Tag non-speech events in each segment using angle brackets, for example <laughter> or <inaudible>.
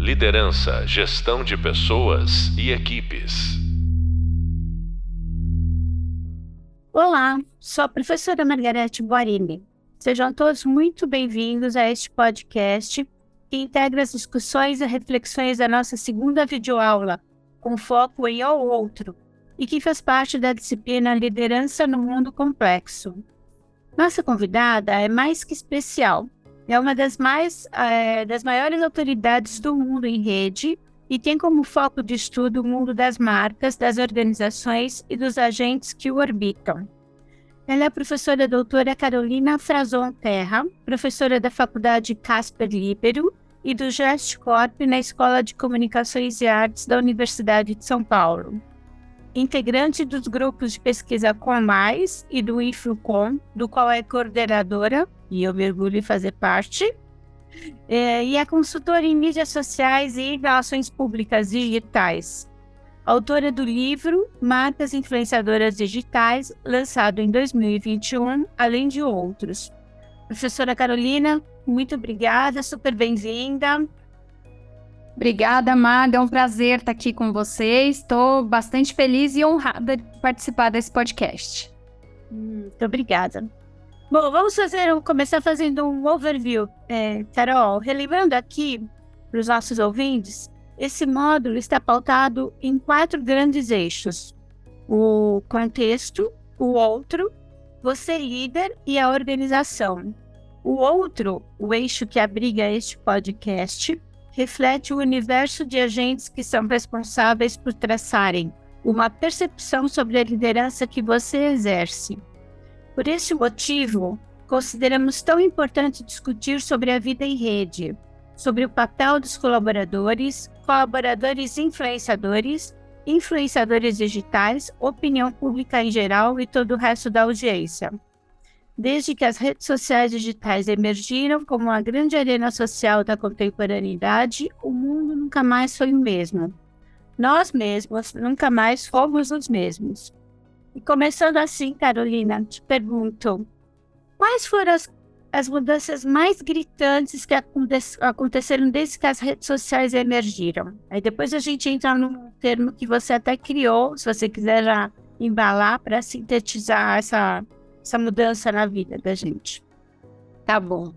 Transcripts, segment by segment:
Liderança, gestão de pessoas e equipes. Olá, sou a professora Margarete Boarini. Sejam todos muito bem-vindos a este podcast que integra as discussões e reflexões da nossa segunda videoaula, com foco em ao outro, e que faz parte da disciplina Liderança no Mundo Complexo. Nossa convidada é mais que especial. É uma das, mais, é, das maiores autoridades do mundo em rede e tem como foco de estudo o mundo das marcas, das organizações e dos agentes que o orbitam. Ela é a professora doutora Carolina Frazon Terra, professora da Faculdade Casper Libero e do GestCorp na Escola de Comunicações e Artes da Universidade de São Paulo. Integrante dos grupos de pesquisa Com Mais e do IFUCOM, do qual é coordenadora, e eu mergulho em fazer parte, é, e é consultora em mídias sociais e relações públicas digitais, autora do livro Marcas Influenciadoras Digitais, lançado em 2021, além de outros. Professora Carolina, muito obrigada, super bem-vinda. Obrigada, Maga. É um prazer estar aqui com vocês. Estou bastante feliz e honrada de participar desse podcast. Muito obrigada. Bom, vamos fazer, começar fazendo um overview. É, Carol, relembrando aqui para os nossos ouvintes, esse módulo está pautado em quatro grandes eixos: o contexto, o outro, você líder e a organização. O outro, o eixo que abriga este podcast, reflete o universo de agentes que são responsáveis por traçarem uma percepção sobre a liderança que você exerce. Por esse motivo, consideramos tão importante discutir sobre a vida em rede, sobre o papel dos colaboradores, colaboradores influenciadores, influenciadores digitais, opinião pública em geral e todo o resto da audiência. Desde que as redes sociais digitais emergiram como uma grande arena social da contemporaneidade, o mundo nunca mais foi o mesmo. Nós mesmos nunca mais fomos os mesmos. E começando assim, Carolina, te pergunto: quais foram as as mudanças mais gritantes que aconteceram desde que as redes sociais emergiram. Aí depois a gente entra num termo que você até criou, se você quiser já embalar para sintetizar essa, essa mudança na vida da gente. Tá bom.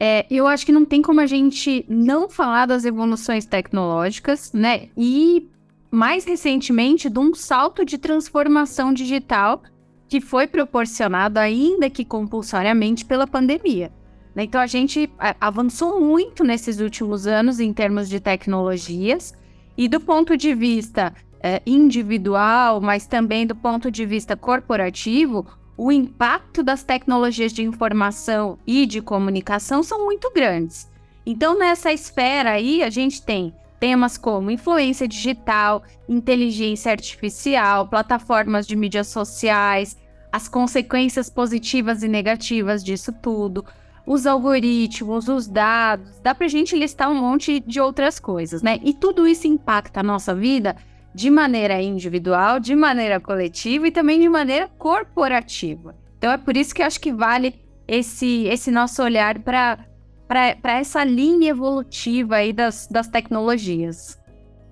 É, eu acho que não tem como a gente não falar das evoluções tecnológicas, né? E mais recentemente de um salto de transformação digital que foi proporcionado, ainda que compulsoriamente, pela pandemia. Né? Então, a gente avançou muito nesses últimos anos em termos de tecnologias, e do ponto de vista é, individual, mas também do ponto de vista corporativo, o impacto das tecnologias de informação e de comunicação são muito grandes. Então, nessa esfera aí, a gente tem temas como influência digital, inteligência artificial, plataformas de mídias sociais, as consequências positivas e negativas disso tudo, os algoritmos, os dados, dá para gente listar um monte de outras coisas, né? E tudo isso impacta a nossa vida de maneira individual, de maneira coletiva e também de maneira corporativa. Então é por isso que eu acho que vale esse, esse nosso olhar para para essa linha evolutiva aí das, das tecnologias.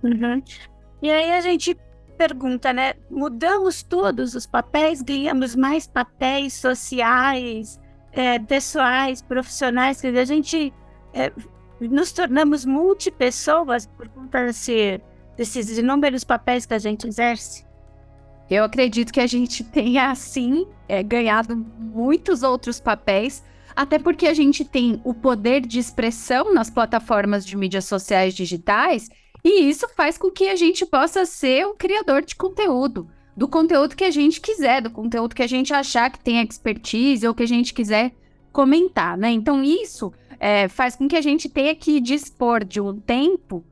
Uhum. E aí a gente pergunta, né? Mudamos todos os papéis, ganhamos mais papéis sociais, é, pessoais, profissionais, quer dizer, a gente é, nos tornamos multipessoas por conta desse, desses inúmeros papéis que a gente exerce? Eu acredito que a gente tenha, assim, é, ganhado muitos outros papéis, até porque a gente tem o poder de expressão nas plataformas de mídias sociais digitais, e isso faz com que a gente possa ser o criador de conteúdo, do conteúdo que a gente quiser, do conteúdo que a gente achar que tem expertise ou que a gente quiser comentar, né? Então, isso é, faz com que a gente tenha que dispor de um tempo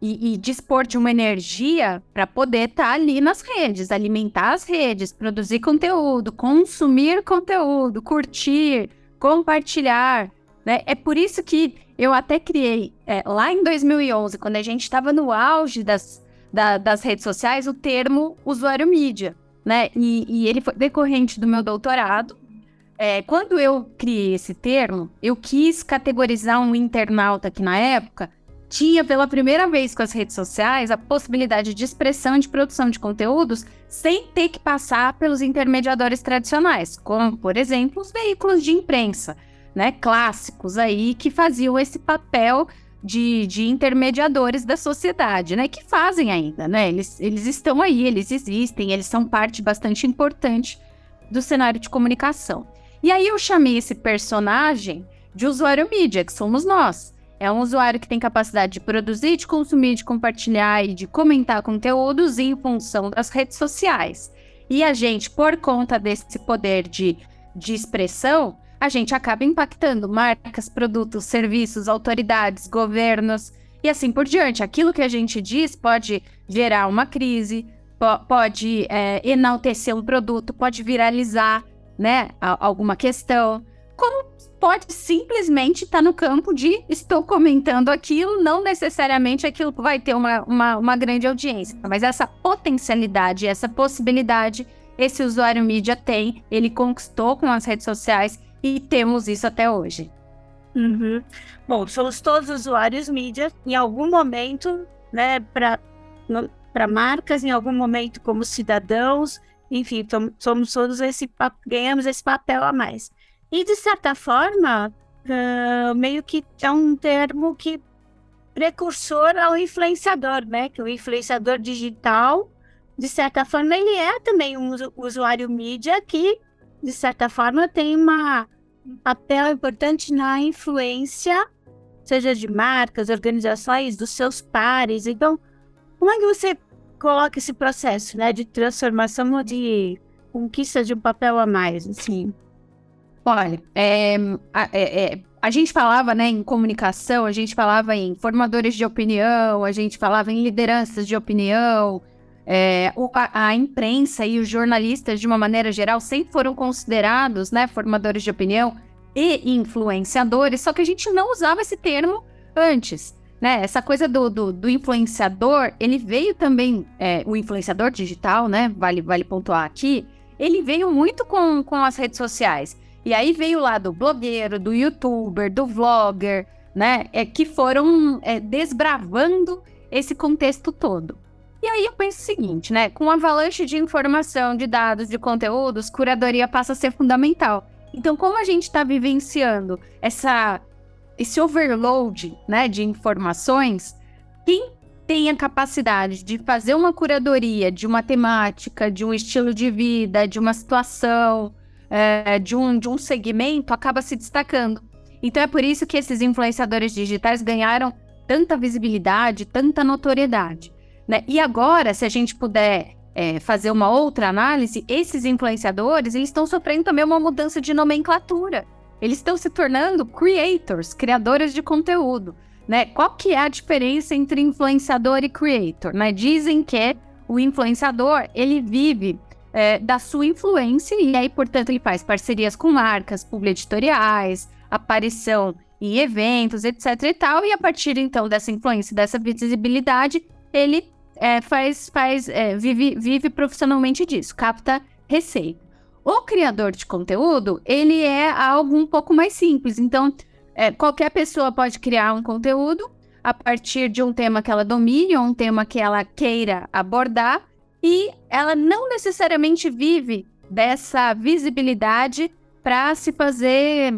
e, e dispor de uma energia para poder estar tá ali nas redes, alimentar as redes, produzir conteúdo, consumir conteúdo, curtir, compartilhar. Né? É por isso que eu até criei, é, lá em 2011, quando a gente estava no auge das, da, das redes sociais, o termo usuário mídia. Né? E, e ele foi decorrente do meu doutorado. É, quando eu criei esse termo, eu quis categorizar um internauta que na época tinha pela primeira vez com as redes sociais a possibilidade de expressão e de produção de conteúdos sem ter que passar pelos intermediadores tradicionais, como, por exemplo, os veículos de imprensa, né, clássicos aí que faziam esse papel de, de intermediadores da sociedade, né, que fazem ainda, né, eles, eles estão aí, eles existem, eles são parte bastante importante do cenário de comunicação. E aí eu chamei esse personagem de usuário mídia, que somos nós. É um usuário que tem capacidade de produzir, de consumir, de compartilhar e de comentar conteúdos em função das redes sociais. E a gente, por conta desse poder de, de expressão, a gente acaba impactando marcas, produtos, serviços, autoridades, governos e assim por diante. Aquilo que a gente diz pode gerar uma crise, po pode é, enaltecer um produto, pode viralizar né, alguma questão. Como pode simplesmente estar tá no campo de estou comentando aquilo, não necessariamente aquilo vai ter uma, uma, uma grande audiência, mas essa potencialidade, essa possibilidade, esse usuário mídia tem, ele conquistou com as redes sociais e temos isso até hoje. Uhum. Bom, somos todos usuários mídia, em algum momento, né, para marcas, em algum momento como cidadãos, enfim, somos todos esse ganhamos esse papel a mais. E, de certa forma, uh, meio que é um termo que precursor ao influenciador, né? Que o influenciador digital, de certa forma, ele é também um usuário mídia que, de certa forma, tem uma, um papel importante na influência, seja de marcas, organizações, dos seus pares. Então, como é que você coloca esse processo, né, de transformação, de conquista de um papel a mais, assim? Olha, é, é, é, a gente falava né, em comunicação, a gente falava em formadores de opinião, a gente falava em lideranças de opinião. É, a, a, imprensa e os jornalistas, de uma maneira geral, sempre foram considerados né, formadores de opinião e influenciadores, só que a gente não usava esse termo antes. Né? Essa coisa do, do, do influenciador, ele veio também, é, o influenciador digital, né? Vale, vale pontuar aqui, ele veio muito com, com as redes sociais. E aí veio lá do blogueiro, do youtuber, do vlogger, né? É, que foram é, desbravando esse contexto todo. E aí eu penso o seguinte, né? Com avalanche de informação, de dados, de conteúdos, curadoria passa a ser fundamental. Então, como a gente está vivenciando essa, esse overload né, de informações, quem tem a capacidade de fazer uma curadoria de uma temática, de um estilo de vida, de uma situação, é, de, um, de um segmento acaba se destacando. Então é por isso que esses influenciadores digitais ganharam tanta visibilidade, tanta notoriedade. Né? E agora, se a gente puder é, fazer uma outra análise, esses influenciadores eles estão sofrendo também uma mudança de nomenclatura. Eles estão se tornando creators, criadores de conteúdo. Né? Qual que é a diferença entre influenciador e creator? Né? Dizem que o influenciador ele vive é, da sua influência, e aí, portanto, ele faz parcerias com marcas, publi-editoriais, aparição em eventos, etc e tal, e a partir, então, dessa influência, dessa visibilidade, ele é, faz, faz é, vive, vive profissionalmente disso, capta receita. O criador de conteúdo, ele é algo um pouco mais simples, então, é, qualquer pessoa pode criar um conteúdo a partir de um tema que ela domine, ou um tema que ela queira abordar, e ela não necessariamente vive dessa visibilidade para se fazer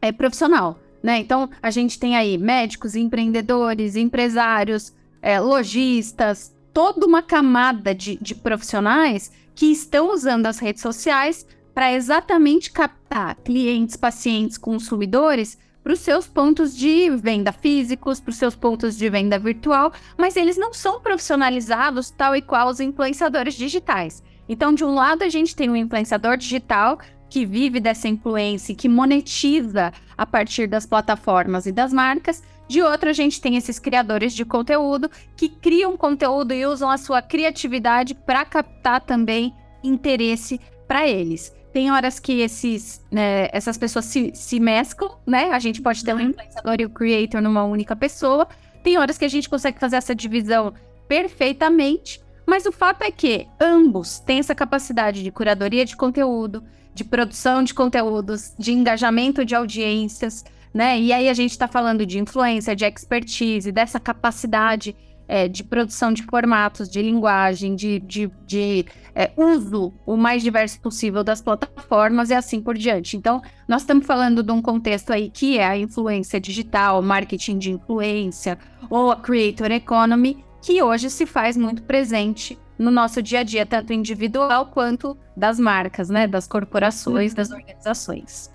é, profissional, né? Então a gente tem aí médicos, empreendedores, empresários, é, lojistas, toda uma camada de, de profissionais que estão usando as redes sociais para exatamente captar clientes, pacientes, consumidores para os seus pontos de venda físicos, para os seus pontos de venda virtual, mas eles não são profissionalizados tal e qual os influenciadores digitais. Então, de um lado, a gente tem um influenciador digital que vive dessa influência, que monetiza a partir das plataformas e das marcas. De outro, a gente tem esses criadores de conteúdo que criam conteúdo e usam a sua criatividade para captar também interesse para eles. Tem horas que esses, né, essas pessoas se, se mesclam, né? A gente pode ter um uhum. influenciador e o creator numa única pessoa. Tem horas que a gente consegue fazer essa divisão perfeitamente. Mas o fato é que ambos têm essa capacidade de curadoria de conteúdo, de produção de conteúdos, de engajamento de audiências, né? E aí a gente está falando de influência, de expertise, dessa capacidade é, de produção de formatos, de linguagem, de, de, de é, uso o mais diverso possível das plataformas e assim por diante. Então, nós estamos falando de um contexto aí que é a influência digital, marketing de influência ou a creator economy, que hoje se faz muito presente no nosso dia a dia, tanto individual quanto das marcas, né, das corporações, das organizações.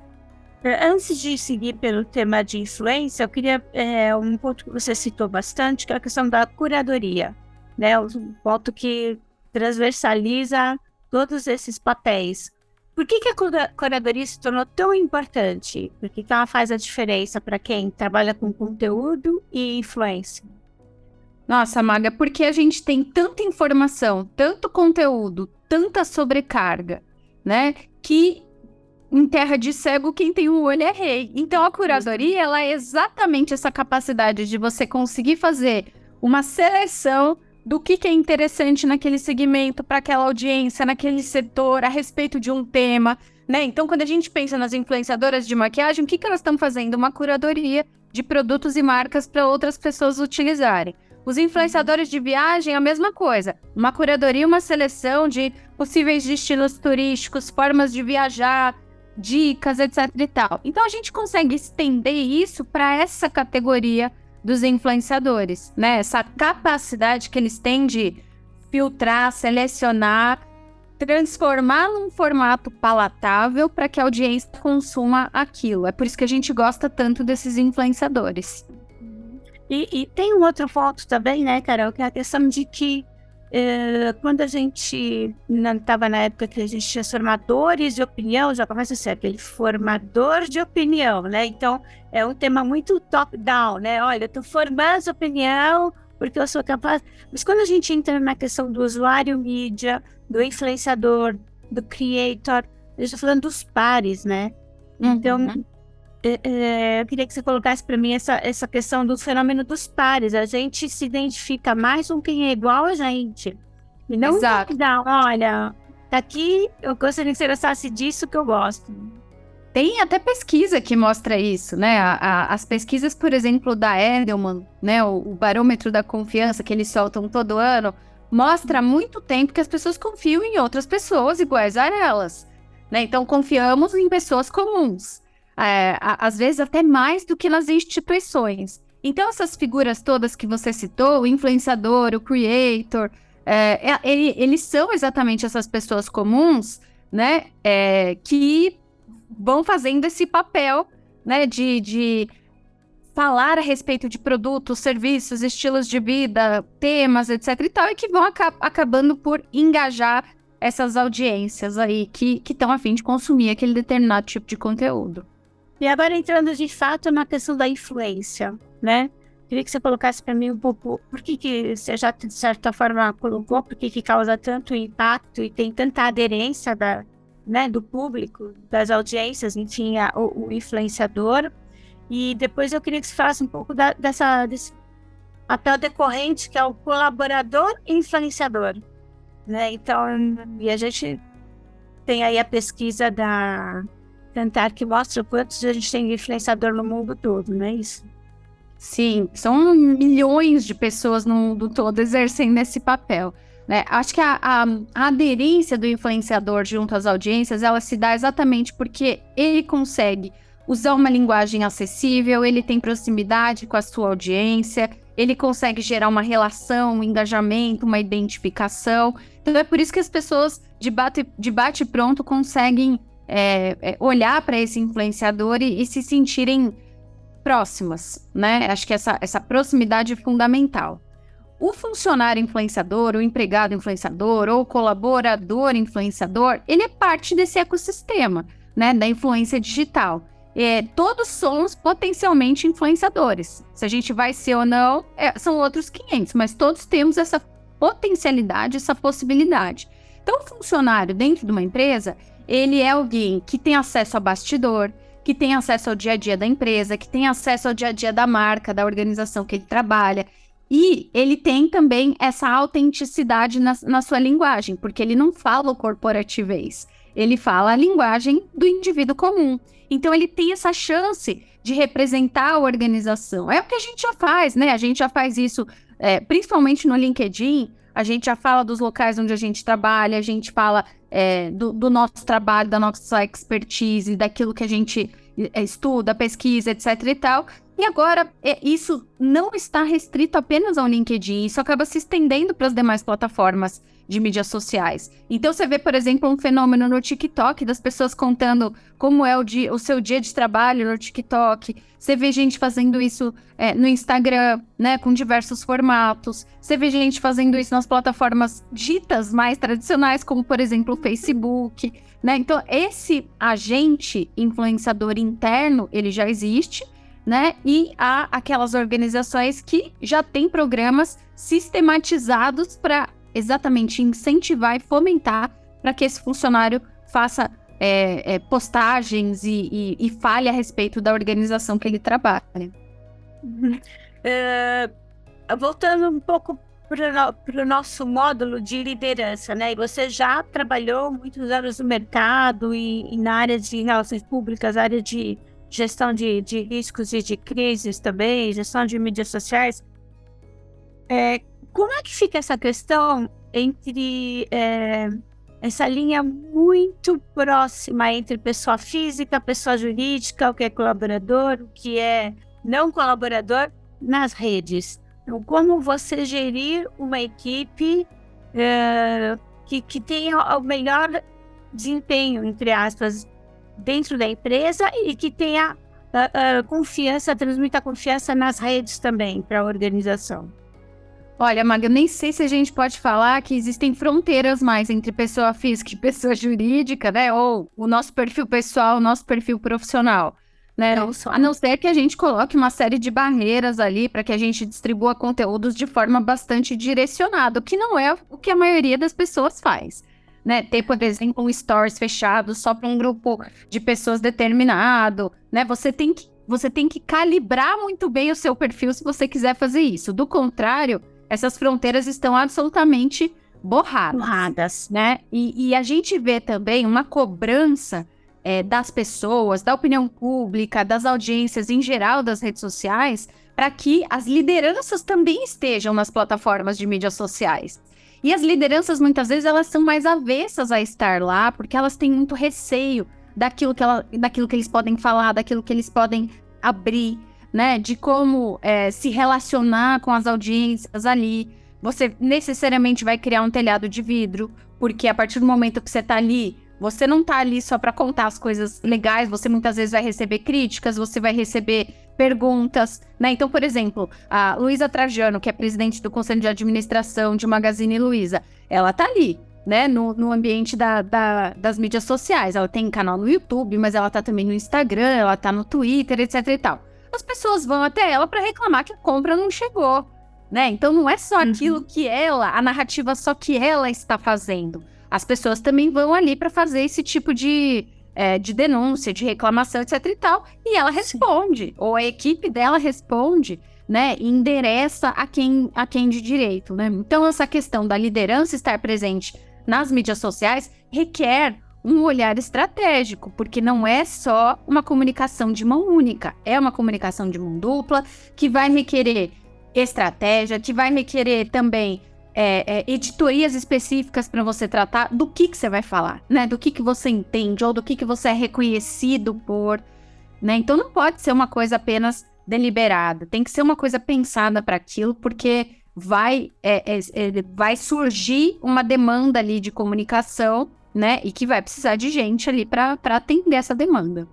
É, antes de seguir pelo tema de influência, eu queria é, um ponto que você citou bastante, que é a questão da curadoria, né? Um ponto que transversaliza todos esses papéis. Por que, que a curadoria se tornou tão importante? Por que, que ela faz a diferença para quem trabalha com conteúdo e influência? Nossa, Maga, porque a gente tem tanta informação, tanto conteúdo, tanta sobrecarga, né? Que em terra de cego, quem tem um olho é rei. Então a curadoria, ela é exatamente essa capacidade de você conseguir fazer uma seleção do que, que é interessante naquele segmento, para aquela audiência, naquele setor, a respeito de um tema, né? Então, quando a gente pensa nas influenciadoras de maquiagem, o que, que elas estão fazendo? Uma curadoria de produtos e marcas para outras pessoas utilizarem. Os influenciadores de viagem, a mesma coisa. Uma curadoria, uma seleção de possíveis destinos turísticos, formas de viajar, dicas, etc e tal. Então a gente consegue estender isso para essa categoria dos influenciadores, né? Essa capacidade que eles têm de filtrar, selecionar, transformar num formato palatável para que a audiência consuma aquilo. É por isso que a gente gosta tanto desses influenciadores. E, e tem um outro ponto também, né, Carol, que é a questão de que é, quando a gente estava na época que a gente tinha formadores de opinião, já começa a ser aquele formador de opinião, né? Então é um tema muito top-down, né? Olha, eu estou formando opinião porque eu sou capaz. Mas quando a gente entra na questão do usuário mídia, do influenciador, do creator, gente está falando dos pares, né? Então, uhum. É, é, eu queria que você colocasse para mim essa, essa questão do fenômeno dos pares. A gente se identifica mais com quem é igual a gente. E não Exato. dá, olha, daqui eu gostaria que você gostasse disso que eu gosto. Tem até pesquisa que mostra isso, né? A, a, as pesquisas, por exemplo, da Edelman, né? O, o, barômetro da confiança que eles soltam todo ano, mostra há muito tempo que as pessoas confiam em outras pessoas iguais a elas. Né? Então, confiamos em pessoas comuns é, às vezes até mais do que nas instituições. Então, essas figuras todas que você citou, o influenciador, o creator, é, é, eles são exatamente essas pessoas comuns, né, é, que vão fazendo esse papel, né, de, de falar a respeito de produtos, serviços, estilos de vida, temas, etc e tal, e que vão aca acabando por engajar essas audiências aí que estão a fim de consumir aquele determinado tipo de conteúdo. E agora entrando de fato na questão da influência, né? Queria que você colocasse para mim um pouco por que, que você já de certa forma colocou, por que, que causa tanto impacto e tem tanta aderência da, né, do público, das audiências, enfim, a, o, o, influenciador. E depois eu queria que você falasse um pouco da, dessa, desse papel decorrente que é o colaborador influenciador. Né? Então, e a gente tem aí a pesquisa da Cantar que mostra quantos a gente tem influenciador no mundo todo, não é isso? Sim, são milhões de pessoas no mundo todo exercendo esse papel. Né? Acho que a, a, a, aderência do influenciador junto às audiências, ela se dá exatamente porque ele consegue usar uma linguagem acessível, ele tem proximidade com a sua audiência, ele consegue gerar uma relação, um engajamento, uma identificação. Então é por isso que as pessoas de bate, de bate pronto conseguem é, é, olhar para esse influenciador e, e, se sentirem próximas, né? Acho que essa, essa proximidade é fundamental. O funcionário influenciador, o empregado influenciador ou colaborador influenciador, ele é parte desse ecossistema, né, da influência digital. É, todos somos potencialmente influenciadores. Se a gente vai ser ou não, é, são outros 500, mas todos temos essa potencialidade, essa possibilidade. Então, o funcionário dentro de uma empresa, ele é alguém que tem acesso a bastidor, que tem acesso ao dia a dia da empresa, que tem acesso ao dia a dia da marca, da organização que ele trabalha. E ele tem também essa autenticidade na, na sua linguagem, porque ele não fala o corporativez. ele fala a linguagem do indivíduo comum. Então ele tem essa chance de representar a organização. É o que a gente já faz, né? A gente já faz isso, é, principalmente no LinkedIn. A gente já fala dos locais onde a gente trabalha, a gente fala é, do, do, nosso trabalho, da nossa expertise, daquilo que a gente é, estuda, pesquisa, etc e tal. E agora, é, isso não está restrito apenas ao LinkedIn, isso acaba se estendendo para as demais plataformas de mídias sociais. Então você vê, por exemplo, um fenômeno no TikTok das pessoas contando como é o, dia, o seu dia de trabalho no TikTok. Você vê gente fazendo isso é, no Instagram, né, com diversos formatos. Você vê gente fazendo isso nas plataformas ditas mais tradicionais, como por exemplo o Facebook. Né? Então esse agente influenciador interno ele já existe né? E há aquelas organizações que já têm programas sistematizados para exatamente incentivar e fomentar para que esse funcionário faça é, é, postagens e, e, e, fale a respeito da organização que ele trabalha. <laughs> É, voltando um pouco para o nosso módulo de liderança, né? E você já trabalhou muitos anos no mercado e, e na área de relações públicas, área de gestão de, de riscos e de crises também, gestão de mídias sociais. É, como é que fica essa questão entre é, essa linha muito próxima entre pessoa física, pessoa jurídica, o que é colaborador, o que é não colaborador nas redes? Então, como você gerir uma equipe é, que, que tenha o melhor desempenho, entre aspas, dentro da empresa e que tenha uh, uh, confiança, transmita confiança nas redes também para a organização. Olha, Maga, eu nem sei se a gente pode falar que existem fronteiras mais entre pessoa física e pessoa jurídica, né? Ou o nosso perfil pessoal, o nosso perfil profissional. Né? Não a não ser que a gente coloque uma série de barreiras ali para que a gente distribua conteúdos de forma bastante direcionada, o que não é o que a maioria das pessoas faz né? Ter, por exemplo, um stores fechado só para um grupo de pessoas determinado, né? Você tem que você tem que calibrar muito bem o seu perfil se você quiser fazer isso. Do contrário, essas fronteiras estão absolutamente borradas, borradas. né? E, e a gente vê também uma cobrança é, das pessoas, da opinião pública, das audiências em geral das redes sociais, para que as lideranças também estejam nas plataformas de mídias sociais. E as lideranças, muitas vezes, elas são mais avessas a estar lá, porque elas têm muito receio daquilo que, ela, daquilo que eles podem falar, daquilo que eles podem abrir, né? De como é, se relacionar com as audiências ali. Você necessariamente vai criar um telhado de vidro, porque a partir do momento que você está ali, você não está ali só para contar as coisas legais, você muitas vezes vai receber críticas, você vai receber perguntas, né? Então, por exemplo, a Luísa Trajano, que é presidente do Conselho de Administração de Magazine Luiza, ela tá ali, né, no, no ambiente da, da, das mídias sociais. Ela tem canal no YouTube, mas ela tá também no Instagram, ela tá no Twitter, etc e tal. As pessoas vão até ela para reclamar que a compra não chegou, né? Então não é só uhum. aquilo que ela, a narrativa só que ela está fazendo. As pessoas também vão ali para fazer esse tipo de, é, de denúncia, de reclamação, etc e tal, e ela responde, Sim. ou a equipe dela responde, né, e endereça a quem, a quem de direito, né? Então, essa questão da liderança estar presente nas mídias sociais requer um olhar estratégico, porque não é só uma comunicação de mão única, é uma comunicação de mão dupla que vai requerer estratégia, que vai requerer também é, é, editorias específicas para você tratar do que, que você vai falar, né? Do que, que você entende ou do que, que você é reconhecido por, né? Então não pode ser uma coisa apenas deliberada, tem que ser uma coisa pensada para aquilo, porque vai, é, é, é, vai surgir uma demanda ali de comunicação, né? E que vai precisar de gente ali para atender essa demanda.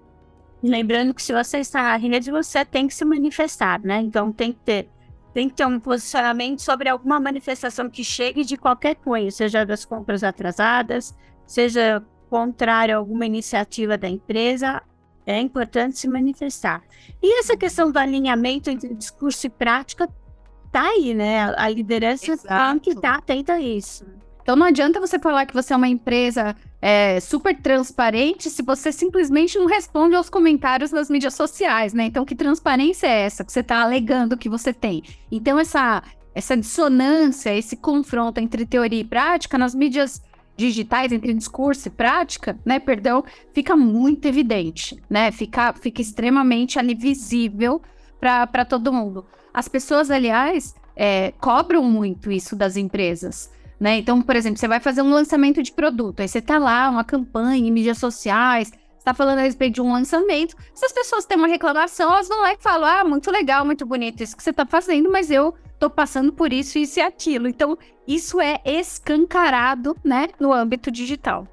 Lembrando que se você está na rede, você tem que se manifestar, né? Então tem que ter tem que ter um posicionamento sobre alguma manifestação que chegue de qualquer cunho, seja das compras atrasadas, seja contrário a alguma iniciativa da empresa, é importante se manifestar. E essa questão do alinhamento entre discurso e prática tá aí, né? A liderança tem que estar tá atenta a isso. Então não adianta você falar que você é uma empresa é, super transparente se você simplesmente não responde aos comentários nas mídias sociais, né? Então que transparência é essa que você está alegando que você tem? Então essa, essa dissonância, esse confronto entre teoria e prática nas mídias digitais, entre discurso e prática, né, perdão, fica muito evidente, né? Fica, fica extremamente ali visível para todo mundo. As pessoas, aliás, é, cobram muito isso das empresas. Né? Então, por exemplo, você vai fazer um lançamento de produto, aí você tá lá, uma campanha em mídias sociais, está falando a respeito de um lançamento. Se as pessoas têm uma reclamação, elas vão lá e falam: ah, muito legal, muito bonito isso que você está fazendo, mas eu estou passando por isso, isso e aquilo. Então, isso é escancarado, né, no âmbito digital.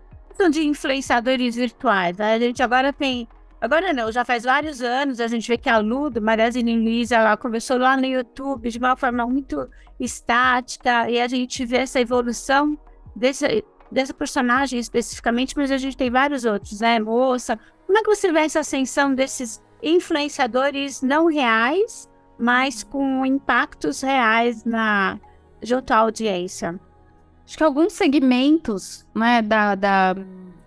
De influenciadores virtuais, né? a gente agora tem Agora não, já faz vários anos a gente vê que a Ludo, Magazine Luiza, ela começou lá no YouTube de uma forma muito estática e a gente vê essa evolução desse, dessa personagem especificamente, mas a gente tem vários outros, né? Moça, como é que você vê essa ascensão desses influenciadores não reais, mas com impactos reais na junto à audiência? Acho que alguns segmentos né, da, da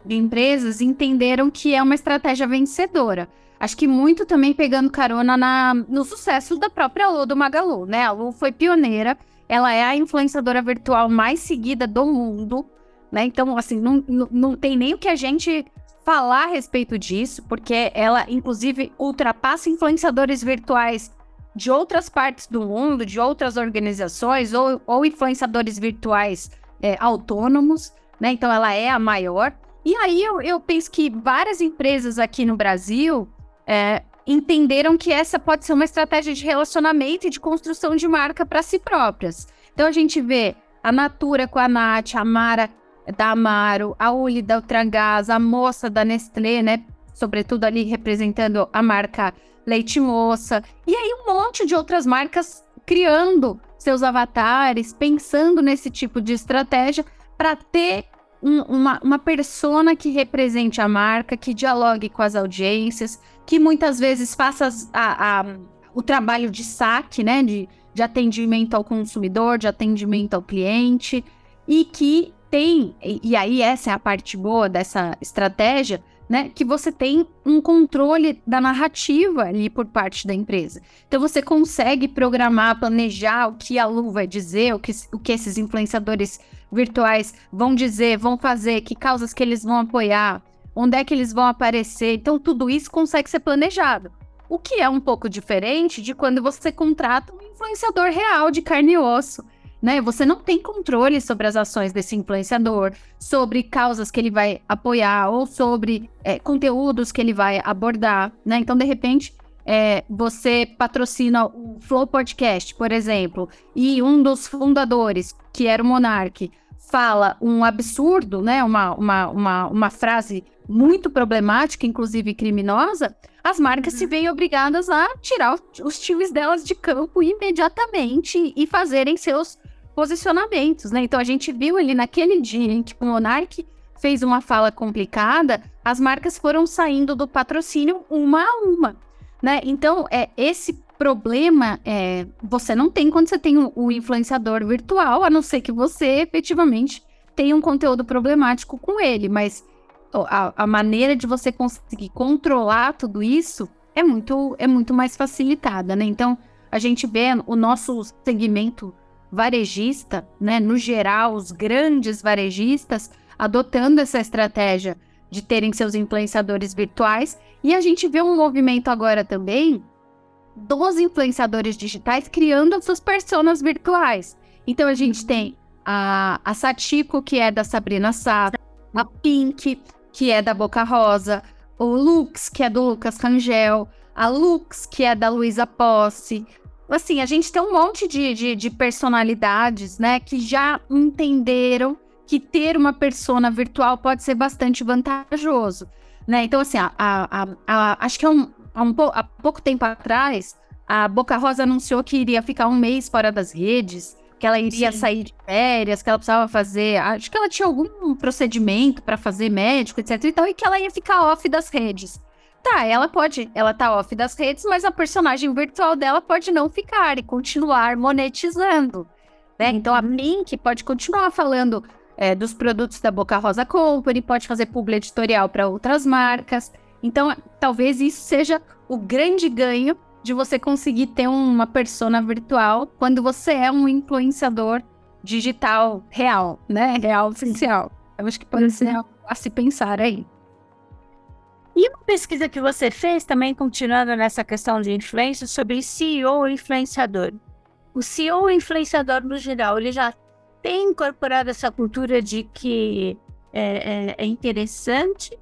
de empresas entenderam que é uma estratégia vencedora. Acho que muito também pegando carona na, no sucesso da própria Lu do Magalu, né? A Lu foi pioneira, ela é a influenciadora virtual mais seguida do mundo, né? Então, assim, não, não, tem nem o que a gente falar a respeito disso, porque ela, inclusive, ultrapassa influenciadores virtuais de outras partes do mundo, de outras organizações, ou, ou influenciadores virtuais é, autônomos, né? Então, ela é a maior. E aí eu, eu penso que várias empresas aqui no Brasil é, entenderam que essa pode ser uma estratégia de relacionamento e de construção de marca para si próprias. Então a gente vê a Natura com a Nath, a Mara da Amaro, a Uli da Ultragás, a moça da Nestlé, né? Sobretudo ali representando a marca Leite Moça. E aí um monte de outras marcas criando seus avatares, pensando nesse tipo de estratégia para ter um, uma, uma persona que represente a marca, que dialogue com as audiências, que muitas vezes faça a, a, o trabalho de saque, né? De, de atendimento ao consumidor, de atendimento ao cliente, e que tem, e, e aí essa é a parte boa dessa estratégia, né, que você tem um controle da narrativa ali por parte da empresa. Então você consegue programar, planejar o que a Lu vai dizer, o que, o que esses influenciadores virtuais vão dizer, vão fazer, que causas que eles vão apoiar, onde é que eles vão aparecer. Então, tudo isso consegue ser planejado. O que é um pouco diferente de quando você contrata um influenciador real de carne e osso. Né? Você não tem controle sobre as ações desse influenciador, sobre causas que ele vai apoiar ou sobre é, conteúdos que ele vai abordar, né? Então, de repente, é, você patrocina o Flow Podcast, por exemplo, e um dos fundadores, que era o Monark, fala um absurdo, né, uma, uma, uma, uma frase muito problemática, inclusive criminosa, as marcas uhum. se veem obrigadas a tirar os times delas de campo imediatamente e fazerem seus posicionamentos, né? Então a gente viu ali naquele dia em que o Monark fez uma fala complicada, as marcas foram saindo do patrocínio uma a uma, né? Então é esse problema é, você não tem quando você tem o, o influenciador virtual, a não ser que você efetivamente tenha um conteúdo problemático com ele, mas a, a, maneira de você conseguir controlar tudo isso é muito, é muito mais facilitada, né? Então, a gente vê o nosso segmento varejista, né? No geral, os grandes varejistas adotando essa estratégia de terem seus influenciadores virtuais. E a gente vê um movimento agora também dos influenciadores digitais criando suas personas virtuais. Então a gente tem a, a Satiko, que é da Sabrina Sato, a Pink, que é da Boca Rosa, o Lux, que é do Lucas Rangel, a Lux, que é da Luísa Posse. Assim, a gente tem um monte de, de, de, personalidades, né, que já entenderam que ter uma persona virtual pode ser bastante vantajoso, né? Então, assim, a, a, a, acho que é um, há, um, há pouco tempo atrás, a Boca Rosa anunciou que iria ficar um mês fora das redes, que ela iria Sim. sair de férias, que ela precisava fazer. Acho que ela tinha algum procedimento para fazer médico, etc. e tal, e que ela ia ficar off das redes. Tá, ela pode, ela tá off das redes, mas a personagem virtual dela pode não ficar e continuar monetizando. Né? Então a Link pode continuar falando é, dos produtos da Boca Rosa Company, pode fazer publi editorial para outras marcas. Então, talvez isso seja o grande ganho de você conseguir ter uma persona virtual quando você é um influenciador digital real, né? Real oficial. Eu acho que pode ser algo a se pensar aí. E uma pesquisa que você fez também, continuando nessa questão de influência, sobre CEO influenciador. O CEO influenciador, no geral, ele já tem incorporado essa cultura de que é, é, é interessante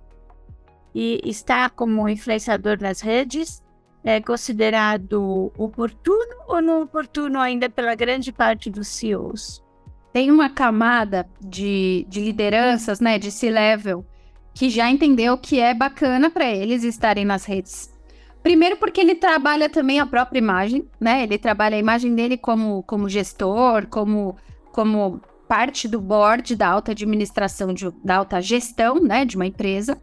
e estar como influenciador nas redes é considerado oportuno ou não oportuno ainda pela grande parte dos CEOs? Tem uma camada de, de lideranças, né, de C-level, que já entendeu que é bacana para eles estarem nas redes. Primeiro porque ele trabalha também a própria imagem, né? Ele trabalha a imagem dele como, como gestor, como, como parte do board da alta administração, de, da alta gestão, né, de uma empresa.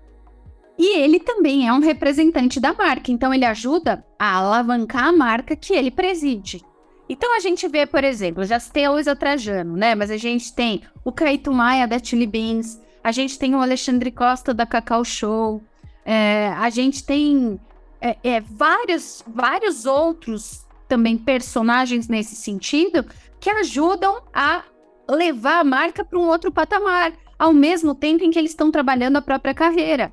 E ele também é um representante da marca, então ele ajuda a alavancar a marca que ele preside. Então a gente vê, por exemplo, já citei a Luísa Trajano, né? Mas a gente tem o Caíto Maia da Chili Beans, a gente tem o Alexandre Costa da Cacau Show, é, a gente tem é, é, vários, vários outros também personagens nesse sentido que ajudam a levar a marca para um outro patamar, ao mesmo tempo em que eles estão trabalhando a própria carreira.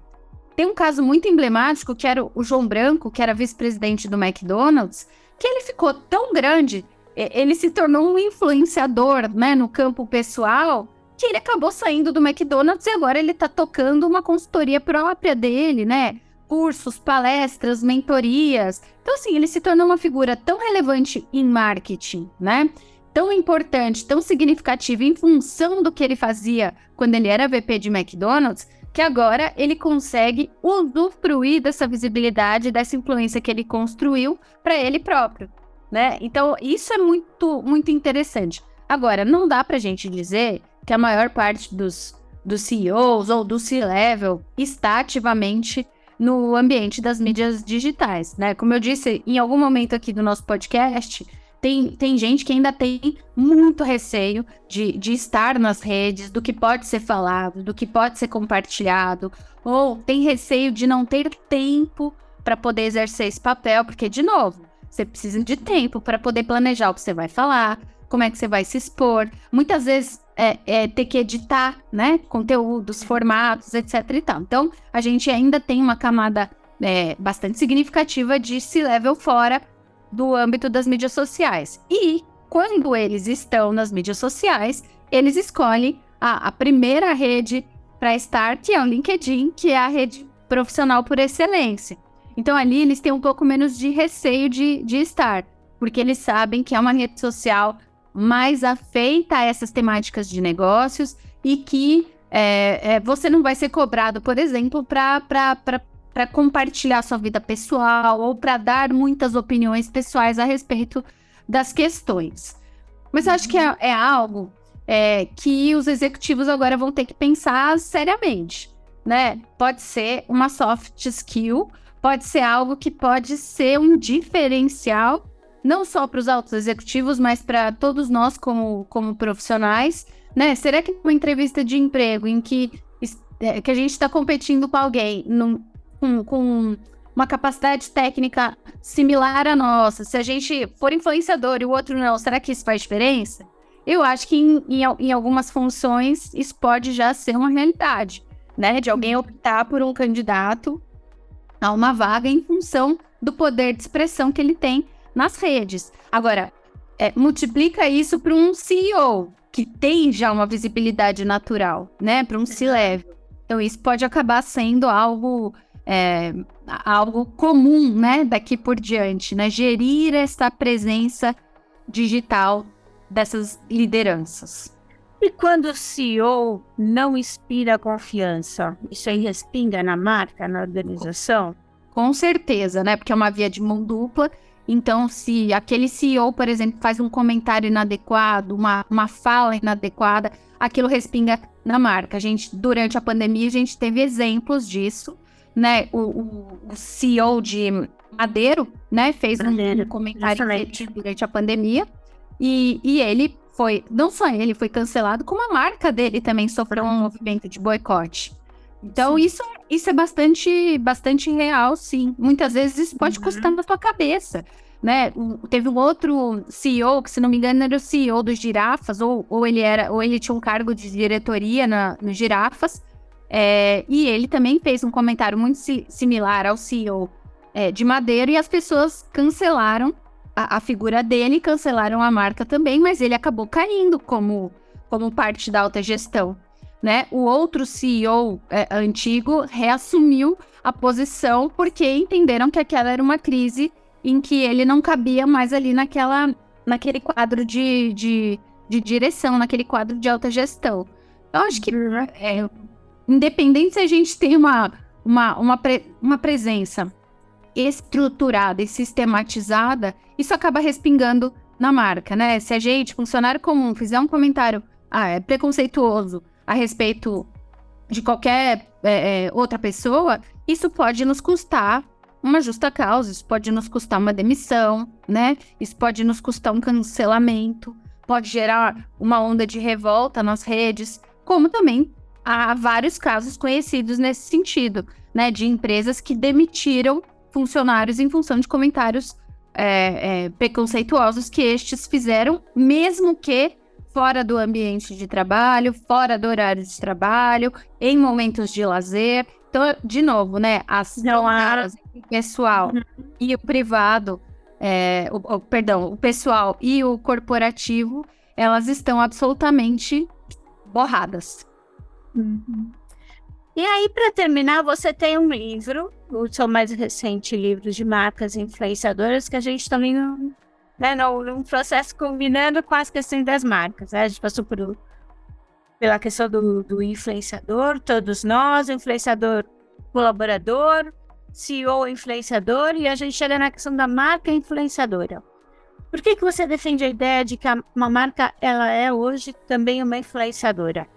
Tem um caso muito emblemático que era o João Branco, que era vice-presidente do McDonald's, que ele ficou tão grande, ele se tornou um influenciador, né, no campo pessoal, que ele acabou saindo do McDonald's e agora ele tá tocando uma consultoria própria dele, né? Cursos, palestras, mentorias. Então, assim, ele se tornou uma figura tão relevante em marketing, né? Tão importante, tão significativa em função do que ele fazia quando ele era VP de McDonald's, que agora ele consegue usufruir dessa visibilidade, dessa influência que ele construiu para ele próprio, né? Então, isso é muito, muito interessante. Agora, não dá para a gente dizer que a maior parte dos, dos CEOs ou do C-level está ativamente no ambiente das mídias digitais, né? Como eu disse em algum momento aqui do nosso podcast, tem, tem gente que ainda tem muito receio de, de estar nas redes, do que pode ser falado, do que pode ser compartilhado, ou tem receio de não ter tempo para poder exercer esse papel, porque, de novo, você precisa de tempo para poder planejar o que você vai falar, como é que você vai se expor. Muitas vezes é, é, ter que editar, né, conteúdos, formatos, etc e tal. Então, a gente ainda tem uma camada é, bastante significativa de se level fora do âmbito das mídias sociais. E quando eles estão nas mídias sociais, eles escolhem a, a primeira rede para estar, que é o LinkedIn, que é a rede profissional por excelência. Então ali eles têm um pouco menos de receio de, de estar, porque eles sabem que é uma rede social mais afeita a essas temáticas de negócios e que é, é, você não vai ser cobrado, por exemplo, para para compartilhar sua vida pessoal ou para dar muitas opiniões pessoais a respeito das questões. Mas eu acho que é, é algo é, que os executivos agora vão ter que pensar seriamente, né? Pode ser uma soft skill, pode ser algo que pode ser um diferencial, não só para os altos executivos, mas para todos nós como, como profissionais, né? Será que uma entrevista de emprego em que, é, que a gente está competindo com alguém num, com, com uma capacidade técnica similar à nossa, se a gente for influenciador e o outro não, será que isso faz diferença? Eu acho que em, em, em algumas funções isso pode já ser uma realidade, né? De alguém optar por um candidato a uma vaga em função do poder de expressão que ele tem nas redes. Agora, é, multiplica isso para um CEO que tem já uma visibilidade natural, né? Para um C-level. Então, isso pode acabar sendo algo é, algo comum, né, daqui por diante, né, gerir essa presença digital dessas lideranças. E quando o CEO não inspira confiança, isso aí respinga na marca, na organização? Com certeza, né, porque é uma via de mão dupla. Então, se aquele CEO, por exemplo, faz um comentário inadequado, uma, uma fala inadequada, aquilo respinga na marca. A gente, durante a pandemia, a gente teve exemplos disso né, o, o, o CEO de Madeiro, né, fez Madeiro, um comentário durante a pandemia e, e ele foi, não só ele foi cancelado, como a marca dele também sofreu um movimento de boicote. Então isso, isso é bastante, bastante real, sim. Muitas vezes isso pode uhum. custar na tua cabeça. né? Teve um outro CEO, que se não me engano era o CEO dos Girafas, ou, ou ele era, ou ele tinha um cargo de diretoria na, no Girafas, é, e ele também fez um comentário muito si, similar ao CEO é, de Madeira, e as pessoas cancelaram a, a, figura dele, cancelaram a marca também, mas ele acabou caindo como, como parte da alta gestão. Né? O outro CEO é, antigo reassumiu a posição porque entenderam que aquela era uma crise em que ele não cabia mais ali naquela, naquele quadro de, de, de direção, naquele quadro de alta gestão. Eu acho que, é, independente se a gente tem uma, uma, uma, pre, uma presença estruturada e sistematizada, isso acaba respingando na marca, né? Se a gente, funcionário comum, fizer um comentário ah, é preconceituoso a respeito de qualquer é, é, outra pessoa, isso pode nos custar uma justa causa, isso pode nos custar uma demissão, né? Isso pode nos custar um cancelamento, pode gerar uma onda de revolta nas redes, como também há vários casos conhecidos nesse sentido, né? De empresas que demitiram funcionários em função de comentários é, é, preconceituosos que estes fizeram, mesmo que fora do ambiente de trabalho, fora do horário de trabalho, em momentos de lazer. Então, de novo, né? As não há o pessoal uhum. e o privado, é, o, o, perdão, o pessoal e o corporativo, elas estão absolutamente borradas. Uhum. E aí, para terminar, você tem um livro, o seu mais recente livro de marcas influenciadoras, que a gente está vendo né, num processo combinando com as questões das marcas. Né? A gente passou por pela questão do, do influenciador, todos nós, influenciador colaborador, CEO influenciador, e a gente chega na questão da marca influenciadora. Por que, que você defende a ideia de que uma marca ela é hoje também uma influenciadora?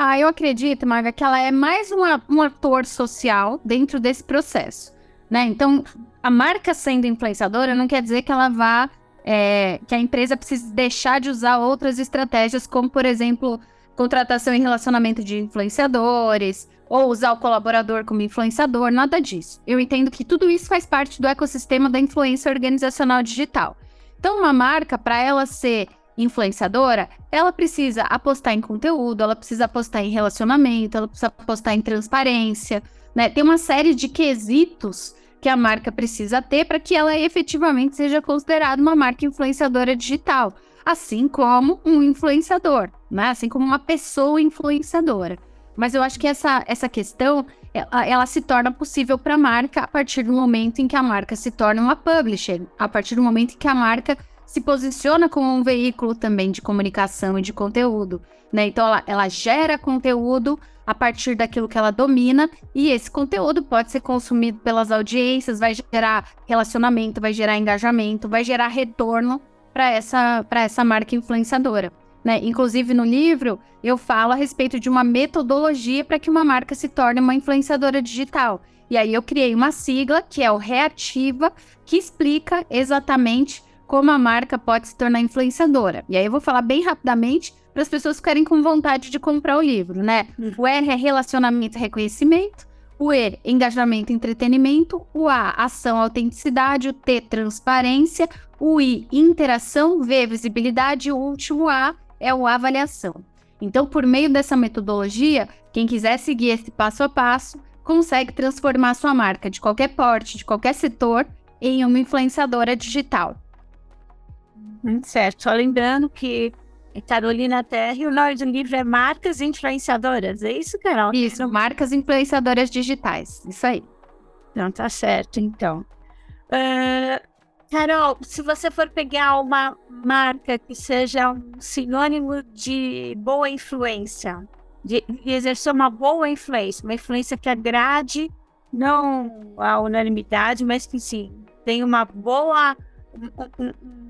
Ah, eu acredito, Marga, que ela é mais uma, um ator social dentro desse processo, né? Então, a marca sendo influenciadora não quer dizer que ela vá é, que a empresa precise deixar de usar outras estratégias, como, por exemplo, contratação e relacionamento de influenciadores, ou usar o colaborador como influenciador, nada disso. Eu entendo que tudo isso faz parte do ecossistema da influência organizacional digital. Então, uma marca, para ela ser influenciadora, ela precisa apostar em conteúdo, ela precisa apostar em relacionamento, ela precisa apostar em transparência, né? Tem uma série de quesitos que a marca precisa ter para que ela efetivamente seja considerada uma marca influenciadora digital, assim como um influenciador, né? Assim como uma pessoa influenciadora. Mas eu acho que essa, essa questão ela, ela se torna possível para a marca a partir do momento em que a marca se torna uma publisher, a partir do momento em que a marca se posiciona como um veículo também de comunicação e de conteúdo. Né? Então ela, ela gera conteúdo a partir daquilo que ela domina, e esse conteúdo pode ser consumido pelas audiências, vai gerar relacionamento, vai gerar engajamento, vai gerar retorno para essa, essa marca influenciadora. Né? Inclusive, no livro, eu falo a respeito de uma metodologia para que uma marca se torne uma influenciadora digital. E aí eu criei uma sigla, que é o Reativa, que explica exatamente como a marca pode se tornar influenciadora. E aí eu vou falar bem rapidamente para as pessoas ficarem com vontade de comprar o livro, né? O R é relacionamento e reconhecimento, o E, engajamento e entretenimento, o A, ação, autenticidade, o T, transparência, o I, interação, V, visibilidade, e o último A é o avaliação. Então, por meio dessa metodologia, quem quiser seguir esse passo a passo, consegue transformar sua marca de qualquer porte, de qualquer setor, em uma influenciadora digital. Hum, certo. Só lembrando que Carolina Terra e o nome do livro é Marcas Influenciadoras. É isso, Carol? Isso, Marcas Influenciadoras Digitais. Isso aí. Não, tá certo, então. Uh, Carol, se você for pegar uma marca que seja um sinônimo de boa influência, de, de exercer uma boa influência, uma influência que agrade não a unanimidade, mas que sim, tem uma boa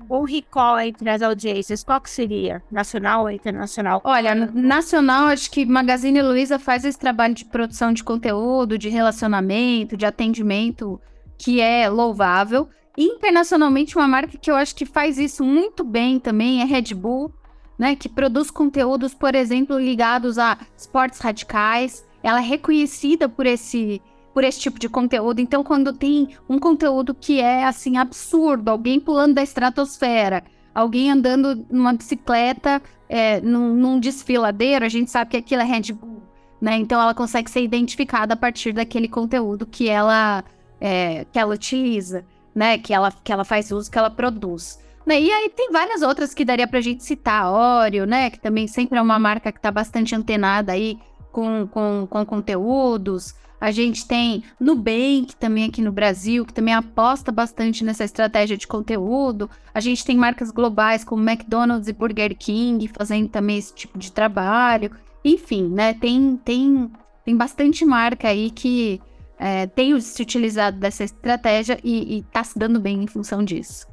um recall entre as audiências, qual que seria? Nacional ou internacional? Olha, nacional, acho que Magazine Luiza faz esse trabalho de produção de conteúdo, de relacionamento, de atendimento, que é louvável. Internacionalmente, uma marca que eu acho que faz isso muito bem também é Red Bull, né? Que produz conteúdos, por exemplo, ligados a esportes radicais. Ela é reconhecida por esse por esse tipo de conteúdo. Então, quando tem um conteúdo que é assim absurdo, alguém pulando da estratosfera, alguém andando numa bicicleta é, num, num, desfiladeiro, a gente sabe que aquilo é Red Bull, né? Então ela consegue ser identificada a partir daquele conteúdo que ela é, que ela utiliza, né? Que ela, que ela faz uso, que ela produz. Né? E aí tem várias outras que daria pra gente citar, Oreo, né? Que também sempre é uma marca que tá bastante antenada aí com, com, com conteúdos. A gente tem Nubank também aqui no Brasil, que também aposta bastante nessa estratégia de conteúdo. A gente tem marcas globais como McDonald's e Burger King fazendo também esse tipo de trabalho. Enfim, né? Tem, tem, tem bastante marca aí que é, tem se utilizado dessa estratégia e está se dando bem em função disso.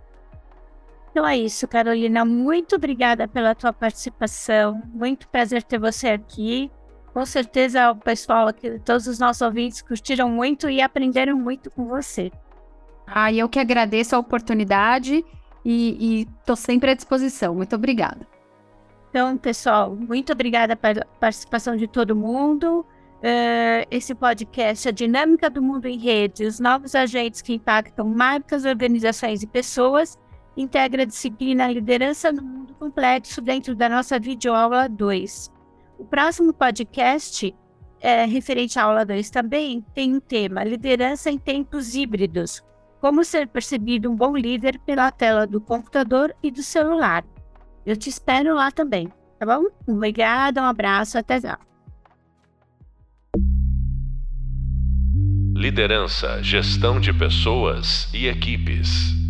Então é isso, Carolina. Muito obrigada pela tua participação. Muito prazer ter você aqui com certeza o pessoal aqui, todos os nossos ouvintes curtiram muito e aprenderam muito com você. Ah, eu que agradeço a oportunidade e estou sempre à disposição. Muito obrigada. Então, pessoal, muito obrigada pela participação de todo mundo. Uh, esse podcast, A Dinâmica do Mundo em Rede, os novos agentes que impactam marcas, organizações e pessoas, integra a disciplina Liderança no Mundo Complexo dentro da nossa videoaula 2. O próximo podcast, é, referente à aula 2 também, tem um tema: liderança em tempos híbridos. Como ser percebido um bom líder pela tela do computador e do celular. Eu te espero lá também, tá bom? Obrigada, um abraço, até já. Liderança, gestão de pessoas e equipes.